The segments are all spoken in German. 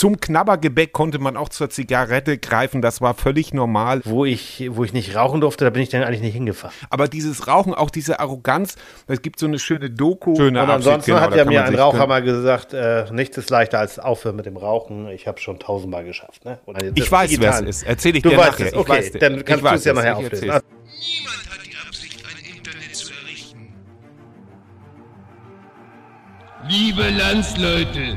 zum Knabbergebäck konnte man auch zur Zigarette greifen. Das war völlig normal. Wo ich, wo ich nicht rauchen durfte, da bin ich dann eigentlich nicht hingefahren. Aber dieses Rauchen, auch diese Arroganz, es gibt so eine schöne Doku. Schöne Und ansonsten genau, hat ja mir ein Raucher mal gesagt, äh, nichts ist leichter als aufhören mit dem Rauchen. Ich habe schon tausendmal geschafft. Ne? Ich weiß, wer es ist. Erzähl ich du dir weißt nachher. Es. Okay, weiß, dann kannst du es ja nachher auflösen. Niemand hat die Absicht, ein Internet zu errichten. Liebe Landsleute,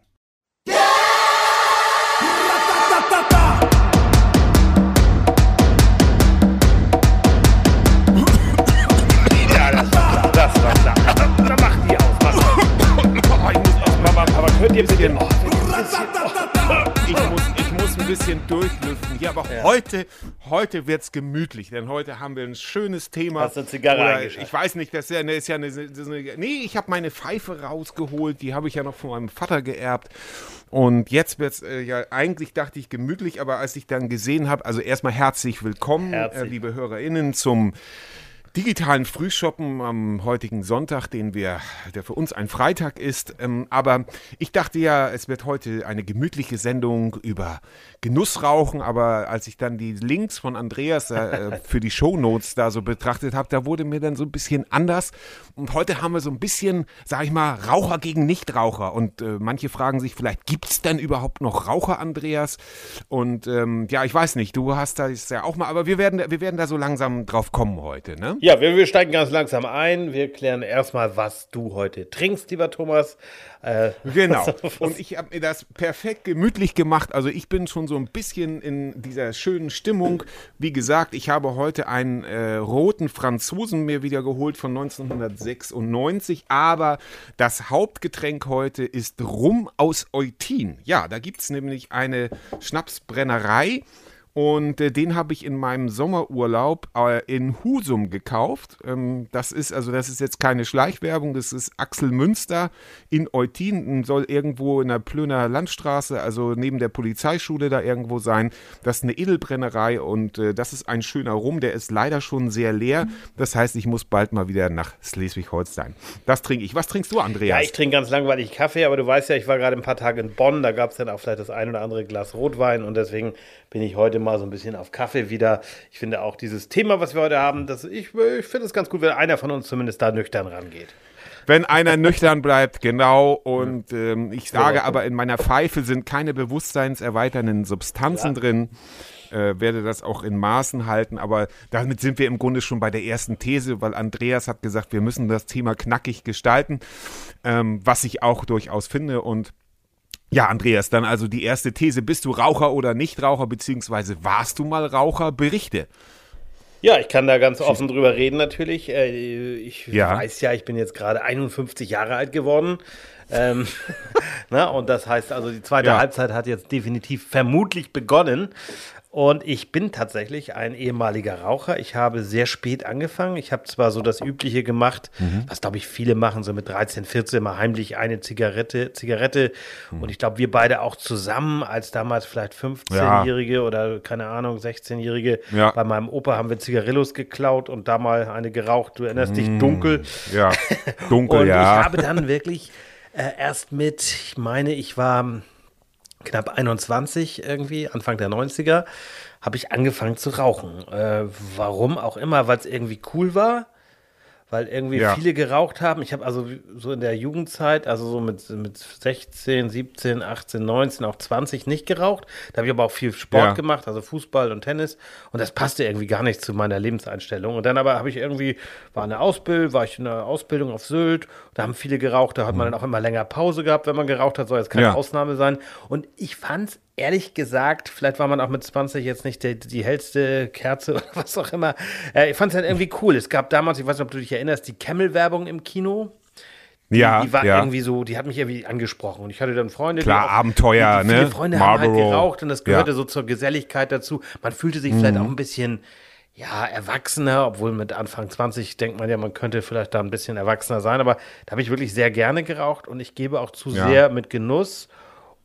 Ja, heute, heute wird es gemütlich, denn heute haben wir ein schönes Thema. Hast du eine Zigarre Oder, Ich weiß nicht, das ist ja eine. Ist ja eine, eine nee, ich habe meine Pfeife rausgeholt, die habe ich ja noch von meinem Vater geerbt. Und jetzt wird es äh, ja, eigentlich dachte ich gemütlich, aber als ich dann gesehen habe, also erstmal herzlich willkommen, herzlich. Äh, liebe HörerInnen, zum digitalen Frühshoppen am heutigen Sonntag, den wir, der für uns ein Freitag ist. Ähm, aber ich dachte ja, es wird heute eine gemütliche Sendung über Genussrauchen, aber als ich dann die Links von Andreas äh, für die Shownotes da so betrachtet habe, da wurde mir dann so ein bisschen anders. Und heute haben wir so ein bisschen, sag ich mal, Raucher gegen Nichtraucher. Und äh, manche fragen sich vielleicht, gibt es denn überhaupt noch Raucher, Andreas? Und ähm, ja, ich weiß nicht, du hast das ja auch mal, aber wir werden, wir werden da so langsam drauf kommen heute, ne? Ja, wir, wir steigen ganz langsam ein. Wir klären erstmal, was du heute trinkst, lieber Thomas. Äh, genau. Und ich habe mir das perfekt gemütlich gemacht. Also ich bin schon so ein bisschen in dieser schönen Stimmung. Wie gesagt, ich habe heute einen äh, roten Franzosen mir wieder geholt von 1996. Aber das Hauptgetränk heute ist Rum aus Eutin. Ja, da gibt es nämlich eine Schnapsbrennerei. Und äh, den habe ich in meinem Sommerurlaub äh, in Husum gekauft. Ähm, das ist also, das ist jetzt keine Schleichwerbung, das ist Axel Münster in Eutin, soll irgendwo in der Plöner Landstraße, also neben der Polizeischule da irgendwo sein. Das ist eine Edelbrennerei und äh, das ist ein schöner Rum, der ist leider schon sehr leer. Das heißt, ich muss bald mal wieder nach Schleswig-Holstein. Das trinke ich. Was trinkst du, Andreas? Ja, ich trinke ganz langweilig Kaffee, aber du weißt ja, ich war gerade ein paar Tage in Bonn, da gab es dann auch vielleicht das ein oder andere Glas Rotwein und deswegen bin ich heute mal so ein bisschen auf Kaffee wieder. Ich finde auch dieses Thema, was wir heute haben, das, ich, ich finde es ganz gut, wenn einer von uns zumindest da nüchtern rangeht. Wenn einer nüchtern bleibt, genau. Und ähm, ich sage aber, in meiner Pfeife sind keine bewusstseinserweiternden Substanzen ja. drin. Äh, werde das auch in Maßen halten, aber damit sind wir im Grunde schon bei der ersten These, weil Andreas hat gesagt, wir müssen das Thema knackig gestalten, ähm, was ich auch durchaus finde und ja, Andreas, dann also die erste These. Bist du Raucher oder Nichtraucher, beziehungsweise warst du mal Raucher? Berichte. Ja, ich kann da ganz offen drüber reden natürlich. Äh, ich ja. weiß ja, ich bin jetzt gerade 51 Jahre alt geworden. Ähm, na, und das heißt also, die zweite ja. Halbzeit hat jetzt definitiv vermutlich begonnen. Und ich bin tatsächlich ein ehemaliger Raucher. Ich habe sehr spät angefangen. Ich habe zwar so das Übliche gemacht, mhm. was glaube ich viele machen, so mit 13, 14 mal heimlich eine Zigarette, Zigarette. Mhm. Und ich glaube, wir beide auch zusammen, als damals vielleicht 15-Jährige ja. oder keine Ahnung, 16-Jährige, ja. bei meinem Opa haben wir Zigarillos geklaut und da mal eine geraucht. Du erinnerst dich, mhm. dunkel. Ja, dunkel, und ja. ich habe dann wirklich äh, erst mit, ich meine, ich war knapp 21 irgendwie, Anfang der 90er, habe ich angefangen zu rauchen. Äh, warum auch immer, weil es irgendwie cool war weil irgendwie ja. viele geraucht haben. Ich habe also so in der Jugendzeit, also so mit, mit 16, 17, 18, 19, auch 20 nicht geraucht. Da habe ich aber auch viel Sport ja. gemacht, also Fußball und Tennis. Und das passte irgendwie gar nicht zu meiner Lebenseinstellung. Und dann aber habe ich irgendwie, war eine Ausbildung, war ich in einer Ausbildung auf Sylt. Da haben viele geraucht. Da hat man mhm. dann auch immer länger Pause gehabt, wenn man geraucht hat. Soll jetzt keine ja. Ausnahme sein. Und ich fand es ehrlich gesagt, vielleicht war man auch mit 20 jetzt nicht die, die hellste Kerze oder was auch immer. Äh, ich fand es halt irgendwie cool. Es gab damals, ich weiß nicht, ob du dich erinnerst, die Camel-Werbung im Kino. Die, Ja, die war ja. irgendwie so, die hat mich irgendwie angesprochen. Und ich hatte dann Freunde, Klar, die auch, Abenteuer, die, die viele ne? Freunde haben halt Marlboro. geraucht und das gehörte Ja. Mhm. so zur Geselligkeit dazu. Man fühlte sich vielleicht auch ein bisschen, ja, erwachsener, obwohl mit Anfang 20 denkt man ja, man könnte vielleicht da ein bisschen erwachsener sein. Aber da habe ich wirklich sehr gerne geraucht und ich gebe auch zu Ja. sehr mit Genuss.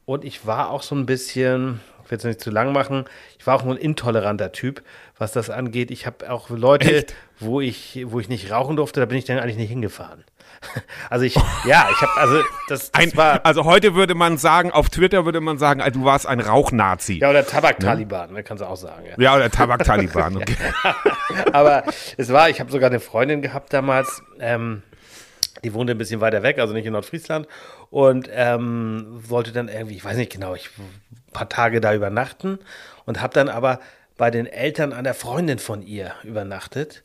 Und ich war auch so ein bisschen, ich will es nicht zu lang machen, ich war auch nur ein intoleranter Typ, was das angeht. Ich habe auch Leute, Echt? wo ich, wo ich nicht rauchen durfte, da bin ich dann eigentlich nicht hingefahren. Also ich, ja, ich habe, also das, das Ein, war, also heute würde man sagen, auf Twitter würde man sagen, du warst ein Rauchnazi. ja, oder Tabak-Taliban, ne, kannst du auch sagen. Ja. Ja, oder Tabak-Taliban. Okay. Aber es war, ich habe sogar eine Freundin gehabt damals, ähm, die wohnte ein bisschen weiter weg, also nicht in Nordfriesland, und ähm, wollte dann irgendwie, ich weiß nicht genau, ich ein paar Tage da übernachten und habe dann aber bei den Eltern einer Freundin von ihr übernachtet.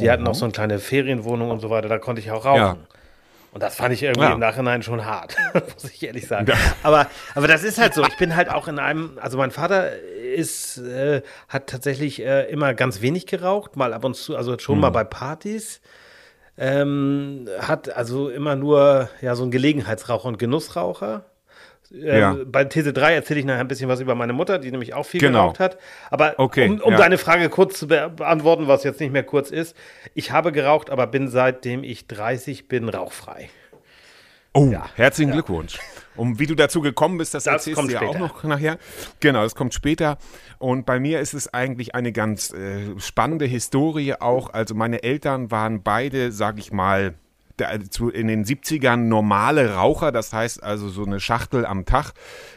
Die hatten auch so eine kleine Ferienwohnung und so weiter, da konnte ich auch rauchen. Ja. Und das fand ich irgendwie Ja. im Nachhinein schon hart, muss ich ehrlich sagen. Ja. Aber, aber das ist halt so. Ich bin halt auch in einem, also mein Vater ist, äh, hat tatsächlich äh, immer ganz wenig geraucht, mal ab und zu, also schon Mhm. mal bei Partys. Ähm, hat also immer nur ja so ein Gelegenheitsraucher und Genussraucher. Ähm, Ja. Bei These 3 erzähle ich nachher ein bisschen was über meine Mutter, die nämlich auch viel Genau. geraucht hat. Aber Okay, um, um ja. deine Frage kurz zu be beantworten, was jetzt nicht mehr kurz ist, ich habe geraucht, aber bin seitdem ich 30 bin rauchfrei. Oh, herzlichen Glückwunsch. Und wie du dazu gekommen bist, das, Das erzählst kommt du ja auch noch nachher. Genau, das kommt später. Und bei mir ist es eigentlich eine ganz äh, spannende Historie auch. Also meine Eltern waren beide, sag ich mal, in den 70ern normale Raucher, das heißt also so eine Schachtel am Tag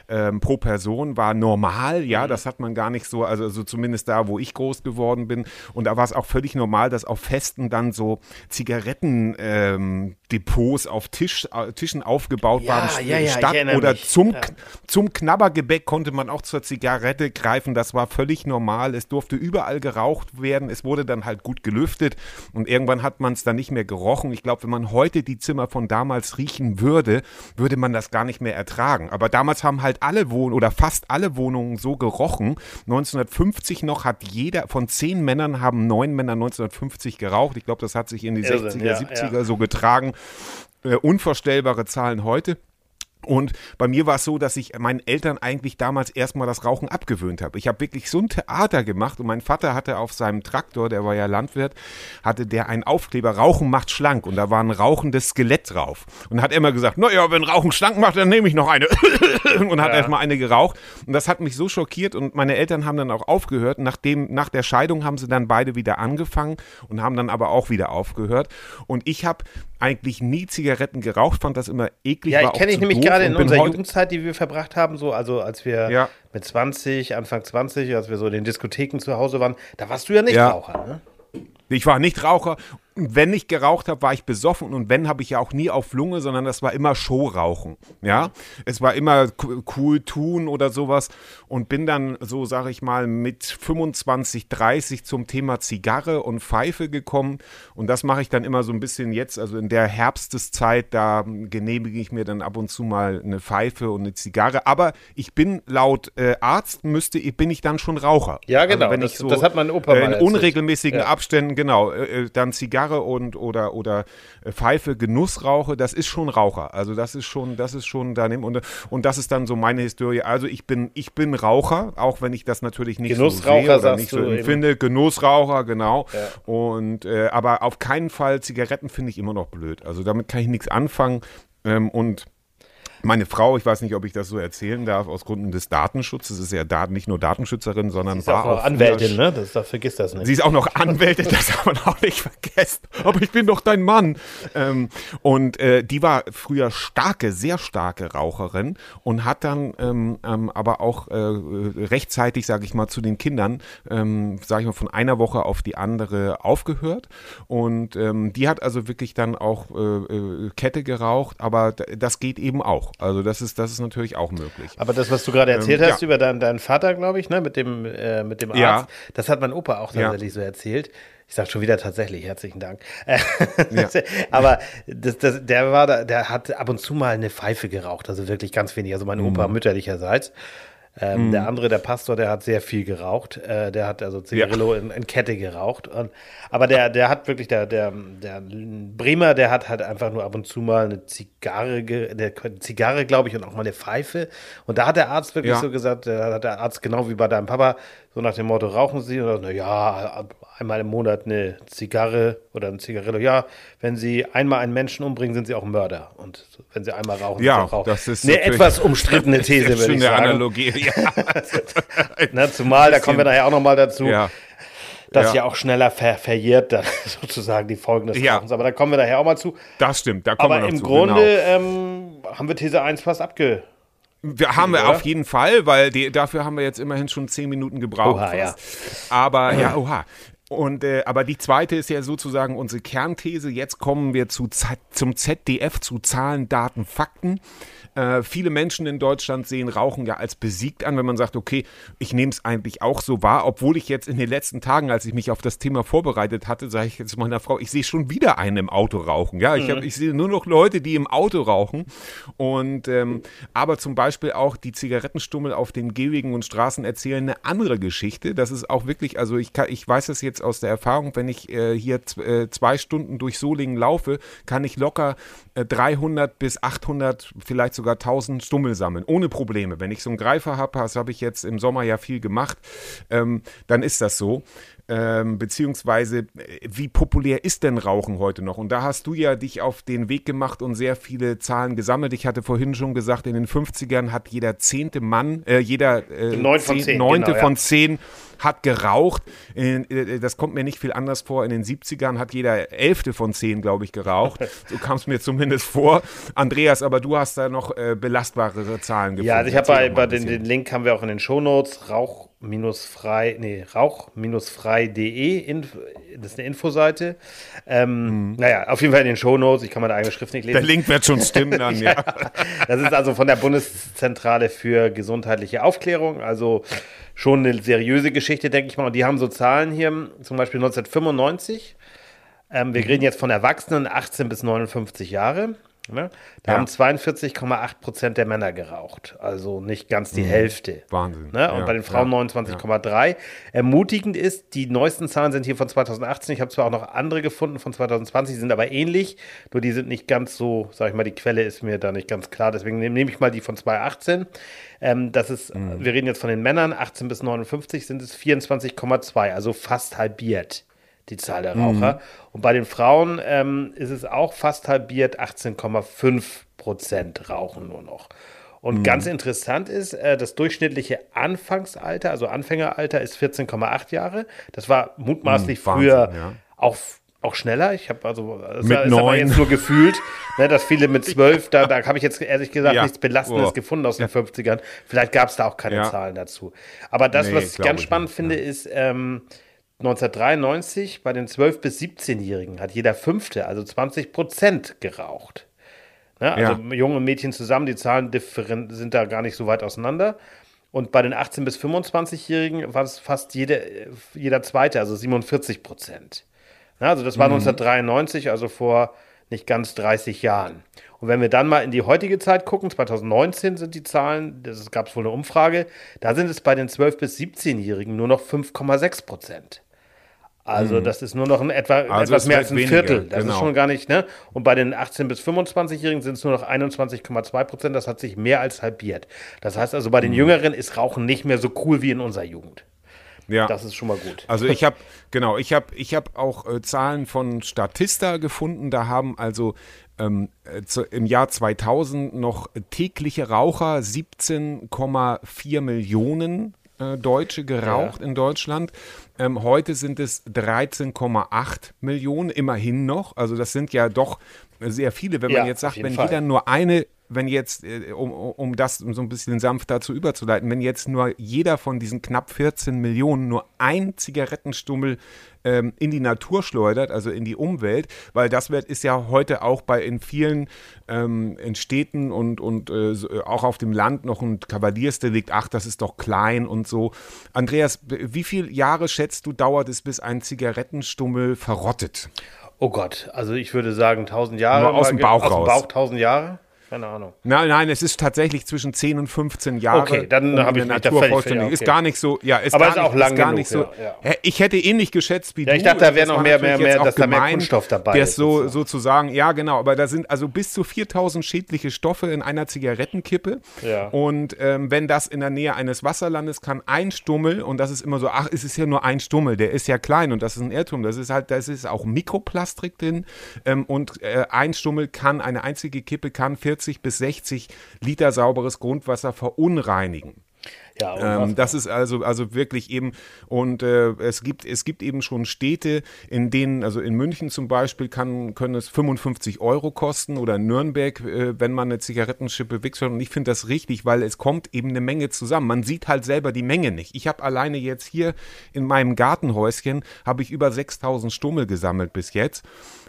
ähm, pro Person war normal, ja, das hat man gar nicht so, also, also zumindest da, wo ich groß geworden bin. Und da war es auch völlig normal, dass auf Festen dann so Zigarettendepots ähm, Depots auf Tisch, äh, Tischen aufgebaut Ja, waren, ja, ja, statt oder mich. zum, zum Knabbergebäck konnte man auch zur Zigarette greifen. Das war völlig normal. Es durfte überall geraucht werden. Es wurde dann halt gut gelüftet und irgendwann hat man es dann nicht mehr gerochen. Ich glaube, wenn man heute die Zimmer von damals riechen würde, würde man das gar nicht mehr ertragen. Aber damals haben halt alle Wohnungen oder fast alle Wohnungen so gerochen. 1950 noch hat jeder von zehn Männern haben neun Männer 1950 geraucht. Ich glaube, das hat sich in die Irrsinn, 60er, ja, 70er so getragen. Äh, unvorstellbare Zahlen heute. Und bei mir war es so, dass ich meinen Eltern eigentlich damals erstmal das Rauchen abgewöhnt habe. Ich habe wirklich so ein Theater gemacht und mein Vater hatte auf seinem Traktor, der war ja Landwirt, hatte der einen Aufkleber, Rauchen macht schlank und da war ein rauchendes Skelett drauf. Und hat immer gesagt, naja, wenn Rauchen schlank macht, dann nehme ich noch eine. und hat erstmal eine geraucht. Und das hat mich so schockiert und meine Eltern haben dann auch aufgehört. Nachdem, nach der Scheidung haben sie dann beide wieder angefangen und haben dann aber auch wieder aufgehört. Und ich habe eigentlich nie Zigaretten geraucht, fand das immer eklig. Ja, ich kenne ich nämlich gerade in unserer Jugendzeit, die wir verbracht haben, so, also als wir Ja. mit 20, Anfang 20, als wir so in den Diskotheken zu Hause waren, da warst du ja nicht Ja. Raucher, ne? Ich war nicht Raucher. Wenn ich geraucht habe, war ich besoffen. Und wenn, habe ich ja auch nie auf Lunge, sondern das war immer Showrauchen. Ja, es war immer co- cool tun oder sowas. Und bin dann, so sage ich mal, mit 25, 30 zum Thema Zigarre und Pfeife gekommen. Und das mache ich dann immer so ein bisschen jetzt. Also in der Herbsteszeit, da genehmige ich mir dann ab und zu mal eine Pfeife und eine Zigarre. Aber ich bin laut äh, Arzt, müsste, ich- bin ich dann schon Raucher. Ja, genau. Also wenn Das- ich so, das hat mein Opa äh, mal in erzählt. unregelmäßigen Ja. Abständen, genau, äh, äh, dann Zigarre und oder oder äh, Pfeife, Genussrauche, das ist schon Raucher. Also das ist schon, das ist schon daneben und und das ist dann so meine Historie. Also ich bin ich bin Raucher, auch wenn ich das natürlich nicht so sehe oder nicht so empfinde. Genussraucher, genau. Und äh, aber auf keinen Fall Zigaretten finde ich immer noch blöd. Also damit kann ich nichts anfangen ähm, und meine Frau, ich weiß nicht, ob ich das so erzählen darf, aus Gründen des Datenschutzes, ist ja Dat nicht nur Datenschützerin, sondern Ist auch war noch auch Anwältin, ne? Das, das vergiss das nicht. Sie ist auch noch Anwältin, das darf man auch nicht vergessen. Aber ich bin doch dein Mann. Ähm, und äh, die war früher starke, sehr starke Raucherin und hat dann ähm, ähm, aber auch äh, rechtzeitig, sage ich mal, zu den Kindern, ähm, sage ich mal, von einer Woche auf die andere aufgehört. Und ähm, die hat also wirklich dann auch äh, äh, Kette geraucht, aber das geht eben auch. Also das ist, das ist natürlich auch möglich. Aber das, was du gerade erzählt Ähm, hast ja. über deinen, deinen Vater, glaube ich, ne, mit dem, äh, mit dem Arzt, Ja. das hat mein Opa auch Ja. tatsächlich so erzählt. Ich sage schon wieder tatsächlich, herzlichen Dank. Ja. Aber das, das, der war da, der hat ab und zu mal eine Pfeife geraucht, also wirklich ganz wenig. Also mein Opa Mhm. mütterlicherseits. Ähm, mhm. Der andere, der Pastor, der hat sehr viel geraucht. Äh, der hat also Zigarillo ja. in, in, Kette geraucht. Und, aber der, der hat wirklich, der, der, der Bremer, der hat halt einfach nur ab und zu mal eine Zigarre, eine Zigarre, glaube ich, und auch mal eine Pfeife. Und da hat der Arzt wirklich ja. so gesagt, da hat der Arzt genau wie bei deinem Papa, so nach dem Motto, rauchen Sie? Und na ja, einmal im Monat eine Zigarre oder ein Zigarillo. Ja, wenn Sie einmal einen Menschen umbringen, sind Sie auch Mörder. Und wenn Sie einmal rauchen, ja, sind Sie auch das ist eine etwas umstrittene These, würde ich sagen. Analogie, ja. Na, zumal, da kommen wir nachher auch nochmal dazu. Ja. Das ja. ja auch schneller ver verjährt, dann sozusagen die Folgen des ja. Rauchens. Aber da kommen wir nachher auch mal zu. Das stimmt, da kommen Aber wir noch im zu. Grunde genau. ähm, haben wir These 1 fast abge wir haben wir auf jeden Fall, weil die, dafür haben wir jetzt immerhin schon zehn Minuten gebraucht. Oha, ja. Aber ja, oha. Und äh, aber die zweite ist ja sozusagen unsere Kernthese. Jetzt kommen wir zu, zum ZDF, zu Zahlen, Daten, Fakten. Äh, viele Menschen in Deutschland sehen Rauchen ja als besiegt an, wenn man sagt, okay, ich nehme es eigentlich auch so wahr, obwohl ich jetzt in den letzten Tagen, als ich mich auf das Thema vorbereitet hatte, sage ich jetzt meiner Frau, ich sehe schon wieder einen im Auto rauchen. Ja, ich, hab, mhm. ich sehe nur noch Leute, die im Auto rauchen. Und ähm, aber zum Beispiel auch die Zigarettenstummel auf den Gehwegen und Straßen erzählen eine andere Geschichte. Das ist auch wirklich, also ich, kann, ich weiß das jetzt aus der Erfahrung, wenn ich äh, hier äh, zwei Stunden durch Solingen laufe, kann ich locker 300 äh, bis 800, vielleicht sogar 1000 Stummel sammeln, ohne Probleme. Wenn ich so einen Greifer habe, das habe ich jetzt im Sommer ja viel gemacht, ähm, dann ist das so. Ähm, beziehungsweise, äh, wie populär ist denn Rauchen heute noch? Und da hast du ja dich auf den Weg gemacht und sehr viele Zahlen gesammelt. Ich hatte vorhin schon gesagt, in den 50ern hat jeder zehnte Mann, äh, jeder äh, neunte von zehn, neunte genau, von zehn hat geraucht. In, äh, das kommt mir nicht viel anders vor. In den 70ern hat jeder Elfte von zehn, glaube ich, geraucht. So kam es mir zumindest vor. Andreas, aber du hast da noch äh, belastbarere Zahlen gefunden. Ja, also ich habe bei, bei den, den, Link haben wir auch in den Shownotes. Rauch frei, nee, rauch-frei.de, das ist eine Infoseite. Ähm, mhm. Naja, auf jeden Fall in den Shownotes, ich kann meine eigene Schrift nicht lesen. Der Link wird schon stimmen dann, ja. ja. Das ist also von der Bundeszentrale für gesundheitliche Aufklärung, also schon eine seriöse Geschichte, denke ich mal. Und die haben so Zahlen hier, zum Beispiel 1995. Ähm, wir mhm. reden jetzt von Erwachsenen 18 bis 59 Jahre. Ne? Da ja. haben 42,8 Prozent der Männer geraucht, also nicht ganz die mhm. Hälfte. Wahnsinn. Ne? Und ja. bei den Frauen ja. 29,3. Ermutigend ist, die neuesten Zahlen sind hier von 2018. Ich habe zwar auch noch andere gefunden von 2020, sind aber ähnlich, nur die sind nicht ganz so, sag ich mal, die Quelle ist mir da nicht ganz klar. Deswegen nehme ich mal die von 2018. Ähm, das ist, mhm. wir reden jetzt von den Männern, 18 bis 59 sind es 24,2, also fast halbiert die Zahl der Raucher. Mhm. Und bei den Frauen ähm, ist es auch fast halbiert, 18,5 Prozent rauchen nur noch. Und mhm. ganz interessant ist, äh, das durchschnittliche Anfangsalter, also Anfängeralter, ist 14,8 Jahre. Das war mutmaßlich mhm, früher Wahnsinn, ja. auch auch schneller. Ich habe also das mit ist aber jetzt nur gefühlt, ne, dass viele mit zwölf, da, da habe ich jetzt ehrlich gesagt ja. nichts Belastendes oh. gefunden aus den ja. 50ern. Vielleicht gab es da auch keine ja. Zahlen dazu. Aber das, nee, was ich ganz spannend nicht. finde, ist, ähm, 1993 bei den 12- bis 17-Jährigen hat jeder Fünfte, also 20 Prozent, geraucht. Ne? Also ja. junge Mädchen zusammen, die Zahlen sind da gar nicht so weit auseinander. Und bei den 18- bis 25-Jährigen war es fast jede, jeder Zweite, also 47 Prozent. Ne? Also das war mhm. 1993, also vor nicht ganz 30 Jahren. Und wenn wir dann mal in die heutige Zeit gucken, 2019 sind die Zahlen, das gab es wohl eine Umfrage, da sind es bei den 12- bis 17-Jährigen nur noch 5,6 Prozent. Also mhm. das ist nur noch ein etwa, also etwas mehr als ein weniger, Viertel. Das genau. ist schon gar nicht, ne? Und bei den 18- bis 25-Jährigen sind es nur noch 21,2 Prozent. Das hat sich mehr als halbiert. Das heißt also, bei den mhm. Jüngeren ist Rauchen nicht mehr so cool wie in unserer Jugend. Ja. Das ist schon mal gut. Also ich habe, genau, ich habe ich hab auch äh, Zahlen von Statista gefunden. Da haben also ähm, äh, zu, im Jahr 2000 noch tägliche Raucher 17,4 Millionen äh, Deutsche geraucht ja. in Deutschland. Ähm, heute sind es 13,8 Millionen, immerhin noch. Also das sind ja doch sehr viele. Wenn ja, man jetzt sagt, wenn Fall. jeder nur eine wenn jetzt, äh, um, um das so ein bisschen sanft dazu überzuleiten, wenn jetzt nur jeder von diesen knapp 14 Millionen nur ein Zigarettenstummel ähm, in die Natur schleudert, also in die Umwelt, weil das wird, ist ja heute auch bei in vielen ähm, in Städten und, und äh, auch auf dem Land noch ein Kavaliersdelikt, ach, das ist doch klein und so. Andreas, wie viele Jahre schätzt du, dauert es, bis ein Zigarettenstummel verrottet? Oh Gott, also ich würde sagen 1000 Jahre. Nur aus dem Bauch. Aus dem Bauch 1000 Jahre. Keine Ahnung. Nein, nein, es ist tatsächlich zwischen 10 und 15 Jahre. Okay, dann um habe ich eine mich da völlig vollständig. verjagt, Ist okay. gar nicht so, ja, ist Aber gar ist auch lang ist gar genug, nicht so. ja, Hä, Ich hätte ähnlich geschätzt wie Ja, du. ich dachte, da wäre noch mehr- mehr- mehr, dass da mehr gemein, Kunststoff dabei ist, so sozusagen, ja genau, aber da sind also bis zu 4000 schädliche Stoffe in einer Zigarettenkippe. Ja. Und ähm, wenn das in der Nähe eines Wasserlandes kann ein Stummel und das ist immer so, ach, es ist ja nur ein Stummel, der ist ja klein und das ist ein Irrtum. Das ist halt, das ist auch Mikroplastik drin ähm, und äh, ein Stummel kann eine einzige Kippe kann 40 bis 60 Liter sauberes Grundwasser verunreinigen. Ja, Ähm, das ist also, also wirklich eben, und äh, es, gibt, es gibt eben schon Städte, in denen, also in München zum Beispiel, kann, können es 55 Euro kosten oder in Nürnberg, äh, wenn man eine Zigarettenschippe wichst. Und ich finde das richtig, weil es kommt eben eine Menge zusammen. Man sieht halt selber die Menge nicht. Ich habe alleine jetzt hier in meinem Gartenhäuschen, habe ich über 6000 Stummel gesammelt bis jetzt.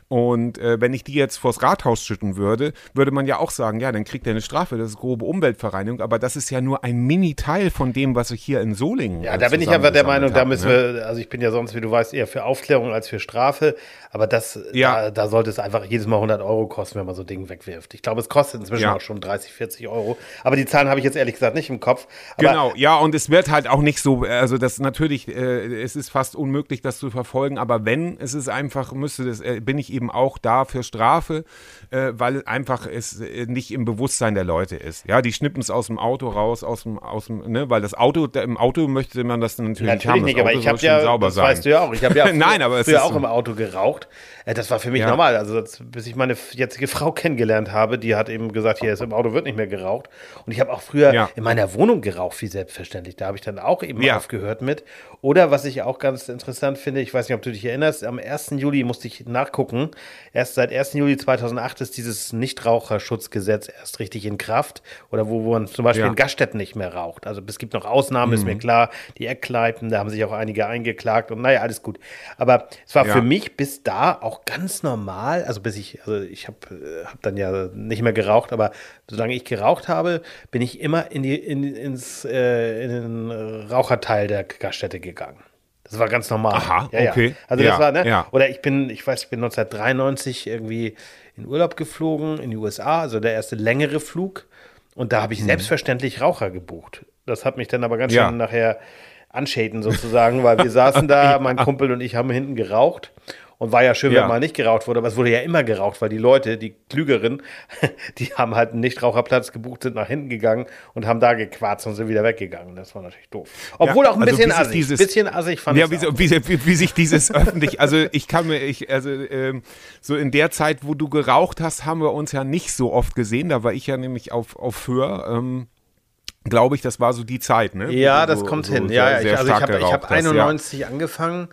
Und äh, wenn ich die jetzt vors Rathaus schütten würde, würde man ja auch sagen, ja, dann kriegt er eine Strafe, das ist grobe Umweltverreinigung, aber das ist ja nur ein Mini-Teil von dem, was ich hier in Solingen Ja, da bin ich einfach der Meinung, da müssen ne? wir, also ich bin ja sonst, wie du weißt, eher für Aufklärung als für Strafe, aber das, Ja. da, da sollte es einfach jedes Mal 100 Euro kosten, wenn man so Dinge wegwirft. Ich glaube, es kostet inzwischen Ja. auch schon 30, 40 Euro, aber die Zahlen habe ich jetzt ehrlich gesagt nicht im Kopf. Aber Genau, ja, und es wird halt auch nicht so, also das natürlich, äh, es ist fast unmöglich, das zu verfolgen, aber wenn, es ist einfach, müsste das, äh, bin ich eben auch da für Strafe, äh, weil einfach es äh, nicht im Bewusstsein der Leute ist. Ja, die schnippen es aus dem Auto raus, aus dem, aus dem, ne, weil das Auto, da, im Auto möchte man das natürlich, Natürlich haben. Das nicht, aber Auto ich habe schon ja, sauber das sein. weißt du ja auch, ich habe ja früher, Nein, aber es früher ist auch so. im Auto geraucht. Äh, Das war für mich Ja. normal. Also das, bis ich meine jetzige Frau kennengelernt habe, die hat eben gesagt, hier ist im Auto wird nicht mehr geraucht. Und ich habe auch früher Ja. in meiner Wohnung geraucht, wie selbstverständlich. Da habe ich dann auch eben Ja. aufgehört mit. Oder was ich auch ganz interessant finde, ich weiß nicht, ob du dich erinnerst, am 1. Juli musste ich nachgucken. Erst seit 1. Juli 2008 ist dieses Nichtraucherschutzgesetz erst richtig in Kraft. Oder wo, wo man zum Beispiel Ja. in Gaststätten nicht mehr raucht. Also es gibt noch Ausnahmen, Mhm. ist mir klar. Die Eckkneipen, da haben sich auch einige eingeklagt und naja, alles gut. Aber es war Ja. für mich bis da auch ganz normal, also bis ich, also ich habe hab dann ja nicht mehr geraucht, aber solange ich geraucht habe, bin ich immer in, die, in, ins, äh, in den Raucherteil der Gaststätte gegangen. Das war ganz normal. Aha, ja, okay. Ja. Also Ja, das war, ne? ja. Oder ich bin, ich weiß, ich bin 1993 irgendwie in Urlaub geflogen in die USA, also der erste längere Flug. Und da habe ich selbstverständlich Raucher gebucht. Das hat mich dann aber ganz Mhm. Schön nachher anschäden sozusagen, weil wir saßen da, mein Kumpel und ich haben hinten geraucht. Und war ja schön, Ja. wenn mal nicht geraucht wurde, aber es wurde ja immer geraucht, weil die Leute, die Klügeren, die haben halt einen Nichtraucherplatz gebucht, sind nach hinten gegangen und haben da gequarzt und sind wieder weggegangen. Das war natürlich doof. Obwohl auch ein also bisschen assig. dieses- bisschen assig fand Ja, wie, auch. so- wie, wie, wie sich dieses öffentlich, also ich kann mir, ich, also ähm, so in der Zeit, wo du geraucht hast, haben wir uns ja nicht so oft gesehen. Da war ich ja nämlich auf, auf Föhr. Ähm, Glaube ich, das war so die Zeit, ne? Ja, du das so- kommt so hin. sehr- Ja, ja, sehr ich, also ich habe hab hast, 91 angefangen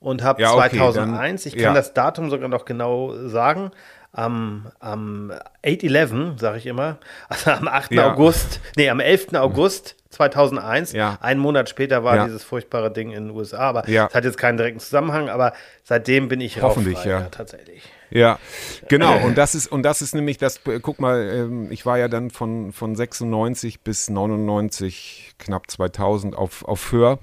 und habe Ja, okay, 2001, ich dann- kann ja. das Datum sogar noch genau sagen, am, am 8-11, sage ich immer, also am 8. Ja. August, nee, am 11. August 2001, Ja. einen Monat später war dieses furchtbare Ding in den USA, aber es hat jetzt keinen direkten Zusammenhang, aber seitdem bin ich Hoffentlich, ja. tatsächlich. Ja, genau. Und das ist, und das ist nämlich das, äh, guck mal, ähm, ich war ja dann von, von 96 bis 99, knapp 2000 auf, auf Föhr.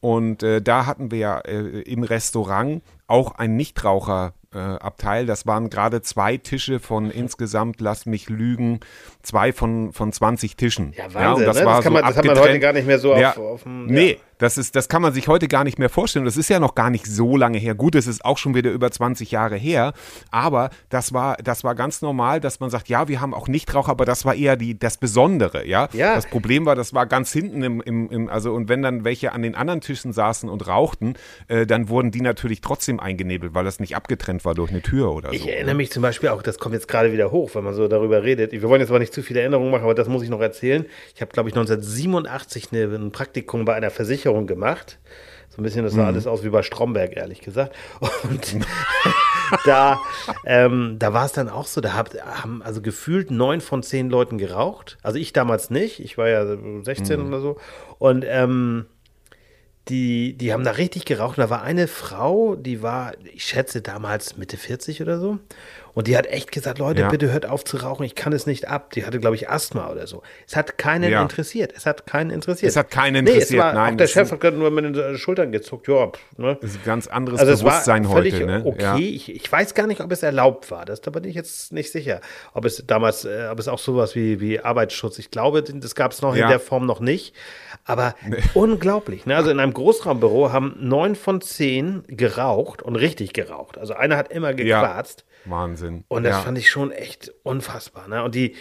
Und äh, da hatten wir ja äh, im Restaurant auch ein Nichtraucher. äh, Abteil. Das waren gerade zwei Tische von insgesamt, lass mich lügen, zwei von, von 20 Tischen. Ja, Wahnsinn, und ne? Das kann man- das hat man heute gar nicht mehr so ja, auf- auf dem- Nee, ja. Das, ist, das kann man sich heute gar nicht mehr vorstellen. Das ist ja noch gar nicht so lange her. Gut, es ist auch schon wieder über 20 Jahre her. Aber das war, das war ganz normal, dass man sagt, ja, wir haben auch Nichtraucher, aber das war eher die, das Besondere. Ja? Ja. Das Problem war, das war ganz hinten im, im, im, also und wenn dann welche an den anderen Tischen saßen und rauchten, äh, dann wurden die natürlich trotzdem eingenebelt, weil das nicht abgetrennt war durch eine Tür oder Ich so. erinnere mich zum Beispiel auch, das kommt jetzt gerade wieder hoch, wenn man so darüber redet. Wir wollen jetzt aber nicht zu viele Erinnerungen machen, aber das muss ich noch erzählen. Ich habe, glaube ich, 1987 eine, ein Praktikum bei einer Versicherung gemacht. So ein bisschen, das Mhm. sah alles aus wie bei Stromberg, ehrlich gesagt. Und da, ähm, da war es dann auch so, da hab, haben also gefühlt neun von zehn Leuten geraucht. Also ich damals nicht, ich war ja 16 Mhm. oder so. Und ähm, die, die haben da richtig geraucht. Da war eine Frau, die war, ich schätze damals Mitte 40 oder so. Und die hat echt gesagt, Leute, ja. bitte hört auf zu rauchen, ich kann es nicht ab. Die hatte, glaube ich, Asthma oder so. Es hat keinen ja. interessiert. Es hat keinen interessiert. Es hat keinen interessiert, nee, es war, nein. Auch der Chef hat gerade nur mit den Schultern gezuckt. Ja, ne? Das ist ein ganz anderes also Bewusstsein heute. Ne? Okay, ja. ich, ich weiß gar nicht, ob es erlaubt war. Das da bin ich jetzt nicht sicher. Ob es damals, äh, ob es auch sowas wie, wie Arbeitsschutz, ich glaube, das gab es noch in der Form noch nicht. Aber nee. unglaublich. Ne? Also in einem Großraumbüro haben neun von zehn geraucht und richtig geraucht. Also einer hat immer gequarzt. Wahnsinn. Und das ja. fand ich schon echt unfassbar. Ne? Und die,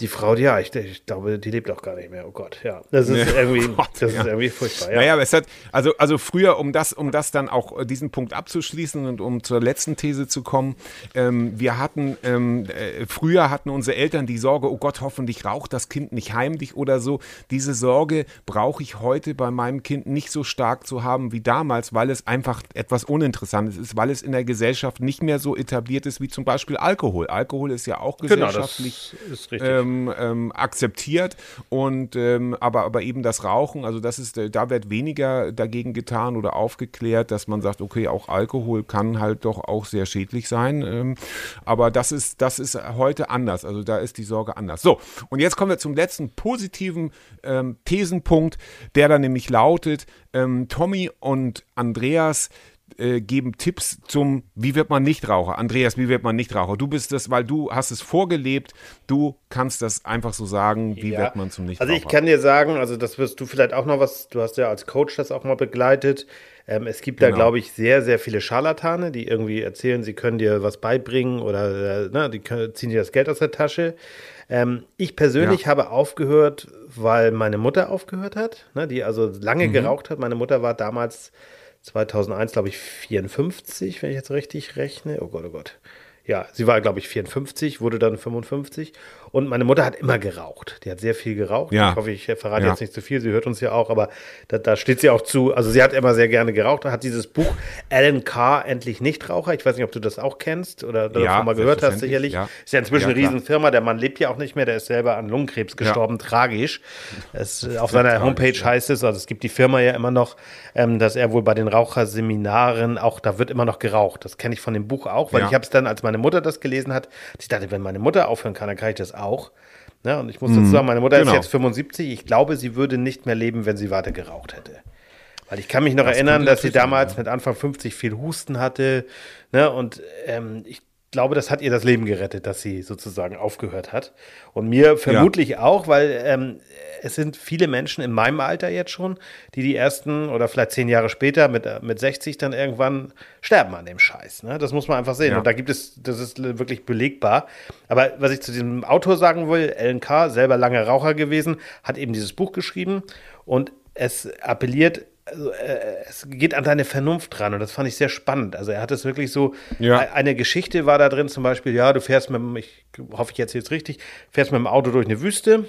die Frau, ja, ich, ich, glaube, die lebt auch gar nicht mehr. Oh Gott, ja. Das ist, nee, irgendwie, oh Gott, das ja. ist irgendwie furchtbar. Ja. Naja, aber es hat, also, also früher, um das, um das dann auch äh, diesen Punkt abzuschließen und um zur letzten These zu kommen, ähm, wir hatten, ähm, äh, früher hatten unsere Eltern die Sorge, oh Gott, hoffentlich raucht das Kind nicht heimlich oder so. Diese Sorge brauche ich heute bei meinem Kind nicht so stark zu haben wie damals, weil es einfach etwas Uninteressantes ist, weil es in der Gesellschaft nicht mehr so etabliert ist wie zum Beispiel Alkohol. Alkohol ist ja auch gesellschaftlich. Genau, das ist richtig. Ähm, ähm, ähm, akzeptiert und ähm, aber, aber eben das Rauchen, also das ist, da wird weniger dagegen getan oder aufgeklärt, dass man sagt, okay, auch Alkohol kann halt doch auch sehr schädlich sein. Ähm, aber das ist, das ist heute anders. Also da ist die Sorge anders. So, und jetzt kommen wir zum letzten positiven ähm, Thesenpunkt, der dann nämlich lautet, ähm, Tommy und Andreas äh, geben Tipps zum, wie wird man Nichtraucher. Andreas, wie wird man Nichtraucher? Du bist das, weil du hast es vorgelebt, du kannst das einfach so sagen, wie ja. wird man zum Nichtraucher. Also ich kann dir sagen, also das wirst du vielleicht auch noch was, du hast ja als Coach das auch mal begleitet. Ähm, es gibt genau. da, glaube ich, sehr, sehr viele Scharlatane, die irgendwie erzählen, sie können dir was beibringen oder äh, ne, die können, ziehen dir das Geld aus der Tasche. Ähm, ich persönlich ja. habe aufgehört, weil meine Mutter aufgehört hat, ne, die also lange mhm. geraucht hat. Meine Mutter war damals 2001, glaube ich, 54, wenn ich jetzt richtig rechne. Oh Gott, oh Gott ja, sie war, glaube ich, 54, wurde dann 55. Und meine Mutter hat immer geraucht. Die hat sehr viel geraucht. Ja. Ich hoffe, ich verrate ja. jetzt nicht zu viel. Sie hört uns ja auch, aber da, da, steht sie auch zu. Also sie hat immer sehr gerne geraucht. Hat dieses Buch Alan Carr, endlich Nichtraucher. Ich weiß nicht, ob du das auch kennst oder davon ja, mal gehört hast, sicherlich. Ja. Ist ja inzwischen eine Riesenfirma. Der Mann lebt ja auch nicht mehr. Der ist selber an Lungenkrebs gestorben. Tragisch. Es, auf seiner Homepage heißt es, also es gibt die Firma ja immer noch, ähm, dass er wohl bei den Raucherseminaren auch, da wird immer noch geraucht. Das kenne ich von dem Buch auch, weil ich habe es dann, als meine Mutter das gelesen hat, ich dachte, wenn meine Mutter aufhören kann, dann kann ich das auch. Ja, und ich muss dazu mhm. sagen, meine Mutter genau. ist jetzt 75. Ich glaube, sie würde nicht mehr leben, wenn sie weiter geraucht hätte. Weil ich kann mich noch das erinnern, dass sie damals sein, ja. mit Anfang 50 viel Husten hatte. Ne, und ähm, ich glaube, das hat ihr das Leben gerettet, dass sie sozusagen aufgehört hat. Und mir vermutlich ja. auch, weil ähm, es sind viele Menschen in meinem Alter jetzt schon, die die ersten oder vielleicht zehn Jahre später mit, mit 60 dann irgendwann sterben an dem Scheiß. Ne? Das muss man einfach sehen. Ja. Und da gibt es, das ist wirklich belegbar. Aber was ich zu diesem Autor sagen will, LNK, selber lange Raucher gewesen, hat eben dieses Buch geschrieben und es appelliert also, äh, es geht an deine Vernunft dran und das fand ich sehr spannend. Also er hat es wirklich so, ja. eine Geschichte war da drin zum Beispiel, ja, du fährst mit dem, ich hoffe, ich erzähle es richtig, fährst mit dem Auto durch eine Wüste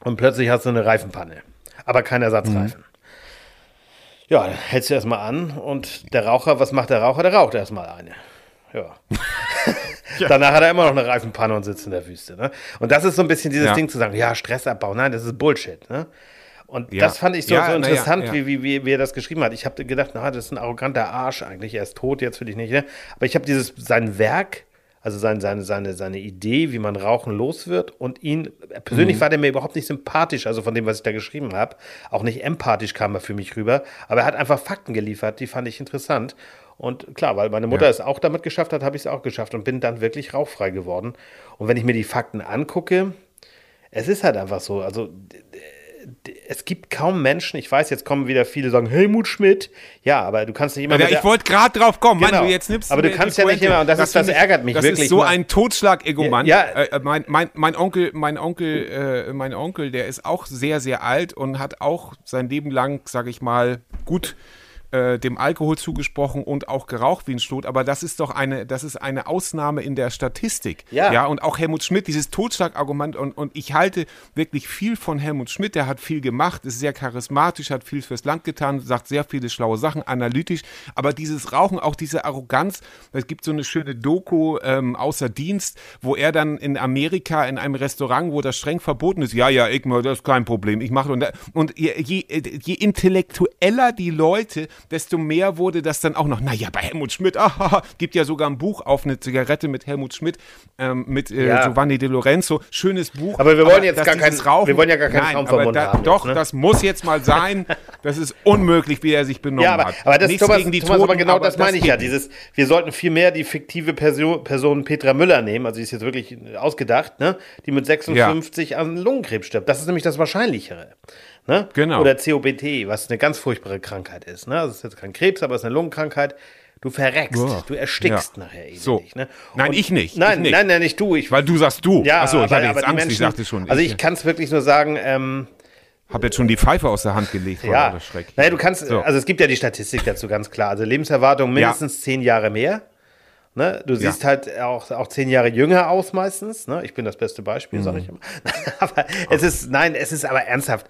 und plötzlich hast du eine Reifenpanne, aber kein Ersatzreifen. Mhm. Ja, dann hältst du erstmal an und der Raucher, was macht der Raucher? Der raucht erstmal eine. Ja. ja. Danach hat er immer noch eine Reifenpanne und sitzt in der Wüste. Ne? Und das ist so ein bisschen dieses ja. Ding zu sagen, ja, Stressabbau, nein, das ist Bullshit. Ne? Und ja. das fand ich so, ja, so interessant, ja, wie, wie, wie, wie er das geschrieben hat. Ich habe gedacht, na, das ist ein arroganter Arsch eigentlich. Er ist tot, jetzt will ich nicht. Ne? Aber ich habe dieses, sein Werk, also sein, seine, seine, seine Idee, wie man Rauchen los wird und ihn, persönlich mhm. war der mir überhaupt nicht sympathisch, also von dem, was ich da geschrieben habe. Auch nicht empathisch kam er für mich rüber. Aber er hat einfach Fakten geliefert, die fand ich interessant. Und klar, weil meine Mutter es auch damit geschafft hat, habe ich es auch geschafft und bin dann wirklich rauchfrei geworden. Und wenn ich mir die Fakten angucke, es ist halt einfach so, also es gibt kaum Menschen, ich weiß, jetzt kommen wieder viele sagen, Helmut Schmidt. Ja, aber du kannst nicht immer. Ja, ich wollte gerade drauf kommen, genau. Mann, du jetzt nimmst Aber du kannst ja nicht immer, und das, das, ist, das ärgert mich das wirklich. Das ist so ein Totschlag-Egomann. Ja, ja. Äh, mein, mein, mein Onkel, mein Onkel, äh, mein Onkel, der ist auch sehr, sehr alt und hat auch sein Leben lang, sag ich mal, gut äh, dem Alkohol zugesprochen und auch geraucht wie ein Stot, aber das ist doch eine, das ist eine Ausnahme in der Statistik. Ja. ja und auch Helmut Schmidt, dieses Totschlagargument und, und ich halte wirklich viel von Helmut Schmidt, der hat viel gemacht, ist sehr charismatisch, hat viel fürs Land getan, sagt sehr viele schlaue Sachen, analytisch, aber dieses Rauchen, auch diese Arroganz, es gibt so eine schöne Doku ähm, außer Dienst, wo er dann in Amerika in einem Restaurant, wo das streng verboten ist, ja, ja, ich das ist kein Problem, ich mache und, und je, je, je intellektueller die Leute, desto mehr wurde das dann auch noch, naja, bei Helmut Schmidt, ah, gibt ja sogar ein Buch auf eine Zigarette mit Helmut Schmidt, ähm, mit äh, Ja. Giovanni De Lorenzo, schönes Buch. Aber wir wollen jetzt dass gar dieses kein- wir wollen ja gar keinen Nein, aber da, haben Doch, jetzt, ne? das muss jetzt mal sein. Das ist unmöglich, wie er sich benommen Ja, aber, hat. aber das, Nichts Thomas, gegen die Thomas, aber Toten, genau das meine ich ja. Dieses, wir sollten viel mehr die fiktive Person, Person Petra Müller nehmen, also die ist jetzt wirklich ausgedacht, ne? die mit 56 an Lungenkrebs stirbt. Das ist nämlich das Wahrscheinlichere. Ne? Genau. Oder COPD, was eine ganz furchtbare Krankheit ist. Ne? Das ist jetzt kein Krebs, aber es ist eine Lungenkrankheit. Du verreckst, Uah. du erstickst Ja. nachher elendig. So. Ne? Nein, Und- ich nicht. Nein, Ich nicht. nein, nein, nicht du. Ich, Weil du sagst du. ja, Achso, ich aber, hatte jetzt Angst, Menschen, ich sagte schon. Also ich ich kann es wirklich nur sagen, ähm, habe jetzt schon die Pfeife aus der Hand gelegt Ja, Schreck. naja, du kannst, So. also es gibt ja die Statistik dazu ganz klar. Also Lebenserwartung mindestens zehn Jahre mehr. Ne? Du siehst halt auch, auch zehn Jahre jünger aus meistens. Ne? Ich bin das beste Beispiel, Mhm. sage ich immer. aber es ist, nein, es ist aber ernsthaft.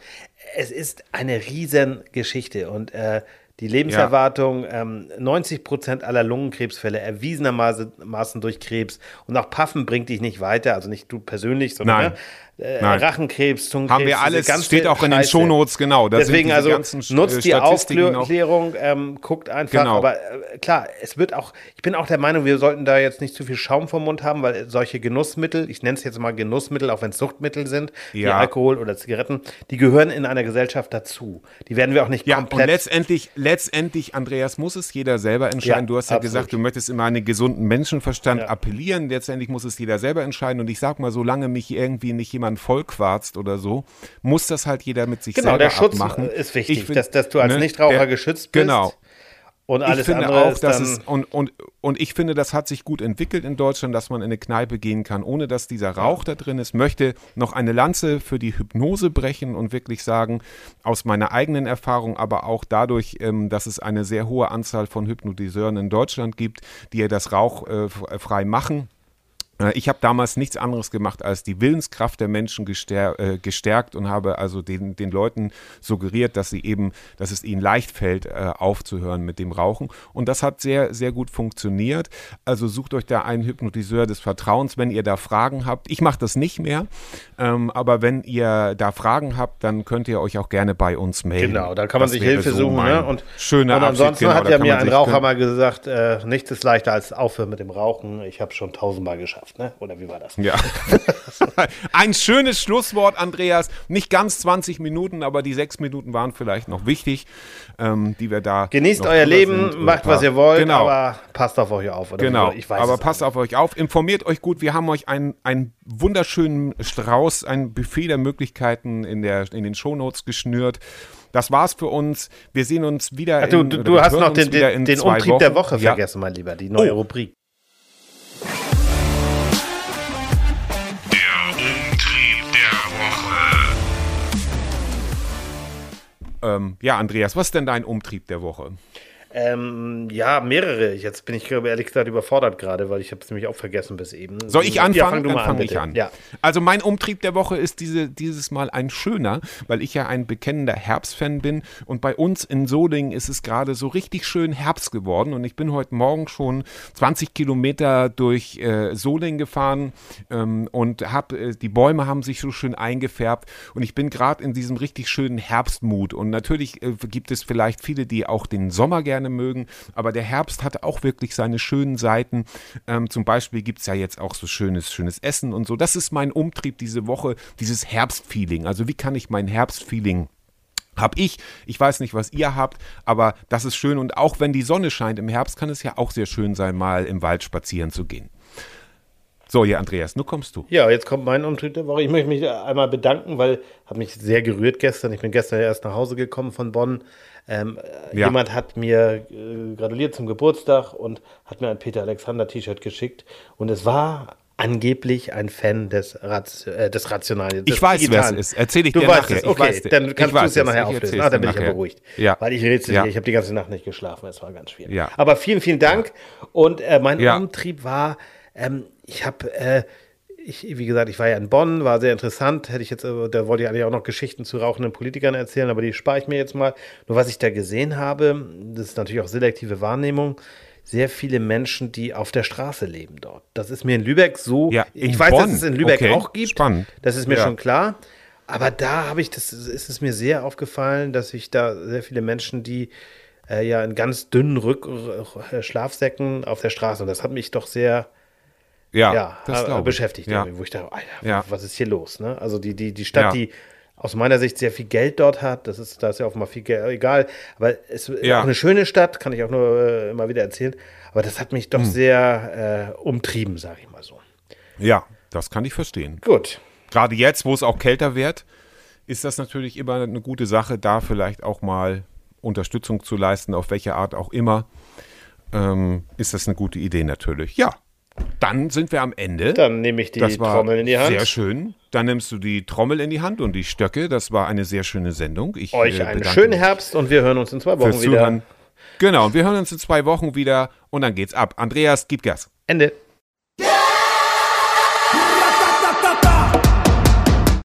Es ist eine riesen Geschichte und äh, die Lebenserwartung, ähm, 90 Prozent aller Lungenkrebsfälle erwiesenermaßen durch Krebs und auch Puffen bringt dich nicht weiter, also nicht du persönlich, sondern Nein. ne? Äh. Rachenkrebs, Zungenkrebs. Haben wir alles, ganze steht auch in den Scheiße. Shownotes, genau. Deswegen also nutzt die. Aufklärung, ähm, guckt einfach. Genau. Aber äh, klar, es wird auch, ich bin auch der Meinung, wir sollten da jetzt nicht zu viel Schaum vom Mund haben, weil solche Genussmittel, ich nenne es jetzt mal Genussmittel, auch wenn es Suchtmittel sind, wie Ja. Alkohol oder Zigaretten, die gehören in einer Gesellschaft dazu. Die werden wir auch nicht Ja, und komplett. letztendlich, letztendlich, Andreas, muss es jeder selber entscheiden. Ja, du hast ja absolut. gesagt, du möchtest immer einen gesunden Menschenverstand appellieren. Letztendlich muss es jeder selber entscheiden. Und ich sag mal, solange mich irgendwie nicht jemand vollquarzt oder so, muss das halt jeder mit sich genau, selber der Schutz abmachen. ist wichtig, Ich find, dass, dass du als ne, Nichtraucher der- geschützt bist. Genau. Und alles ich finde andere auch, ist dass es und, und, und ich finde, das hat sich gut entwickelt in Deutschland, dass man in eine Kneipe gehen kann, ohne dass dieser Rauch da drin ist. Möchte noch eine Lanze für die Hypnose brechen und wirklich sagen, aus meiner eigenen Erfahrung, aber auch dadurch, ähm, dass es eine sehr hohe Anzahl von Hypnotiseuren in Deutschland gibt, die ja das Rauch äh, frei machen. Ich habe damals nichts anderes gemacht, als die Willenskraft der Menschen äh, gestärkt und habe also den, den Leuten suggeriert, dass sie eben, dass es ihnen leicht fällt, äh, aufzuhören mit dem Rauchen. Und das hat sehr, sehr gut funktioniert. Also sucht euch da einen Hypnotiseur des Vertrauens, wenn ihr da Fragen habt. Ich mache das nicht mehr, ähm, aber wenn ihr da Fragen habt, dann könnt ihr euch auch gerne bei uns melden. Genau, da kann man Das sich Hilfe so suchen. Ne? Und, schöner und Abschied, ansonsten genau, hat ja mir ein Raucher mal gesagt, äh, nichts ist leichter als aufhören mit dem Rauchen. Ich habe schon tausendmal geschafft. Ne? Oder wie war das? Ja. Ein schönes Schlusswort, Andreas. Nicht ganz 20 Minuten, aber die sechs Minuten waren vielleicht noch wichtig, ähm, die wir da. Genießt euer Leben, macht was ihr wollt, Genau. aber passt auf euch auf. Genau? Ich weiß aber passt auf euch auf, informiert euch gut. Wir haben euch einen, einen wunderschönen Strauß, ein Buffet der Möglichkeiten in, der, in den Shownotes geschnürt. Das war's für uns. Wir sehen uns wieder. Ach, du in, du, du hast noch den, den, den Umtrieb Wochen. der Woche Ja. vergessen, mein Lieber, die neue Oh. Rubrik. Ähm, ja, Andreas, was ist denn dein Umtrieb der Woche? Ähm, ja, mehrere. Jetzt bin ich ehrlich gesagt überfordert gerade, weil ich habe es nämlich auch vergessen bis eben. Soll ich Ja, anfangen? fang du Dann mal an, ich an. Ja. Also mein Umtrieb der Woche ist diese, dieses Mal ein schöner, weil ich ja ein bekennender Herbstfan bin und bei uns in Solingen ist es gerade so richtig schön Herbst geworden und ich bin heute Morgen schon 20 Kilometer durch äh, Solingen gefahren ähm, und hab, äh, die Bäume haben sich so schön eingefärbt und ich bin gerade in diesem richtig schönen Herbstmut und natürlich äh, gibt es vielleicht viele, die auch den Sommer gerne mögen, aber der Herbst hat auch wirklich seine schönen Seiten. Ähm, zum Beispiel gibt es ja jetzt auch so schönes, schönes Essen und so. Das ist mein Umtrieb diese Woche, dieses Herbstfeeling. Also wie kann ich mein Herbstfeeling hab ich. Ich weiß nicht, was ihr habt, aber das ist schön. Und auch wenn die Sonne scheint im Herbst, kann es ja auch sehr schön sein, mal im Wald spazieren zu gehen. So, ja, Andreas, nun kommst du. Ja, jetzt kommt mein Umtrieb der Woche. Ich möchte mich einmal bedanken, weil habe mich sehr gerührt gestern. Ich bin gestern erst nach Hause gekommen von Bonn. Ähm, äh, Ja. Jemand hat mir äh, gratuliert zum Geburtstag und hat mir ein Peter Alexander T-Shirt geschickt. Und es war angeblich ein Fan des, Rat, äh, des Rationalen. Des ich weiß, wer es ist. Erzähl ich du dir weißt nachher. Es. Okay, dann kannst du es ja nachher auflösen. Ah, dann bin nachher. ich ja beruhigt. Ja. Weil ich rätsel ja. Ich habe die ganze Nacht nicht geschlafen. Es war ganz schwierig. Ja. Aber vielen, vielen Dank. Ja. Und äh, mein. Umtrieb war, ähm, ich habe, äh, ich, wie gesagt, ich war ja in Bonn, war sehr interessant. Hätte ich jetzt, äh, da wollte ich eigentlich auch noch Geschichten zu rauchenden Politikern erzählen, aber die spare ich mir jetzt mal. Nur was ich da gesehen habe, das ist natürlich auch selektive Wahrnehmung sehr viele Menschen, die auf der Straße leben dort. Das ist mir in Lübeck so. Ja, ich weiß, Bonn. dass es in Lübeck okay. auch gibt. Spannend. Das ist mir ja. schon klar. Aber da habe ich, das ist es mir sehr aufgefallen, dass ich da sehr viele Menschen, die äh, ja in ganz dünnen Rück Schlafsäcken auf der Straße, und das hat mich doch sehr ja, ja äh, beschäftigt, ja. wo ich dachte, Alter, ja. was ist hier los? Ne? Also die, die, die Stadt, die aus meiner Sicht sehr viel Geld dort hat. Das ist, da ist ja auch mal viel Geld, egal. Aber es ist Ja. auch eine schöne Stadt, kann ich auch nur äh, immer wieder erzählen. Aber das hat mich doch Hm. sehr äh, umtrieben, sage ich mal so. Ja, das kann ich verstehen. Gut. Gerade jetzt, wo es auch kälter wird, ist das natürlich immer eine gute Sache, da vielleicht auch mal Unterstützung zu leisten, auf welche Art auch immer. Ähm, ist das eine gute Idee natürlich. Ja, dann sind wir am Ende. Dann nehme ich die Trommel in die Hand. Sehr schön. Dann nimmst du die Trommel in die Hand und die Stöcke. Das war eine sehr schöne Sendung. Ich, Euch äh, einen schönen Herbst und wir hören uns in zwei Wochen wieder. Zuhören. Genau, und wir hören uns in zwei Wochen wieder und dann geht's ab. Andreas, gib Gas. Ende.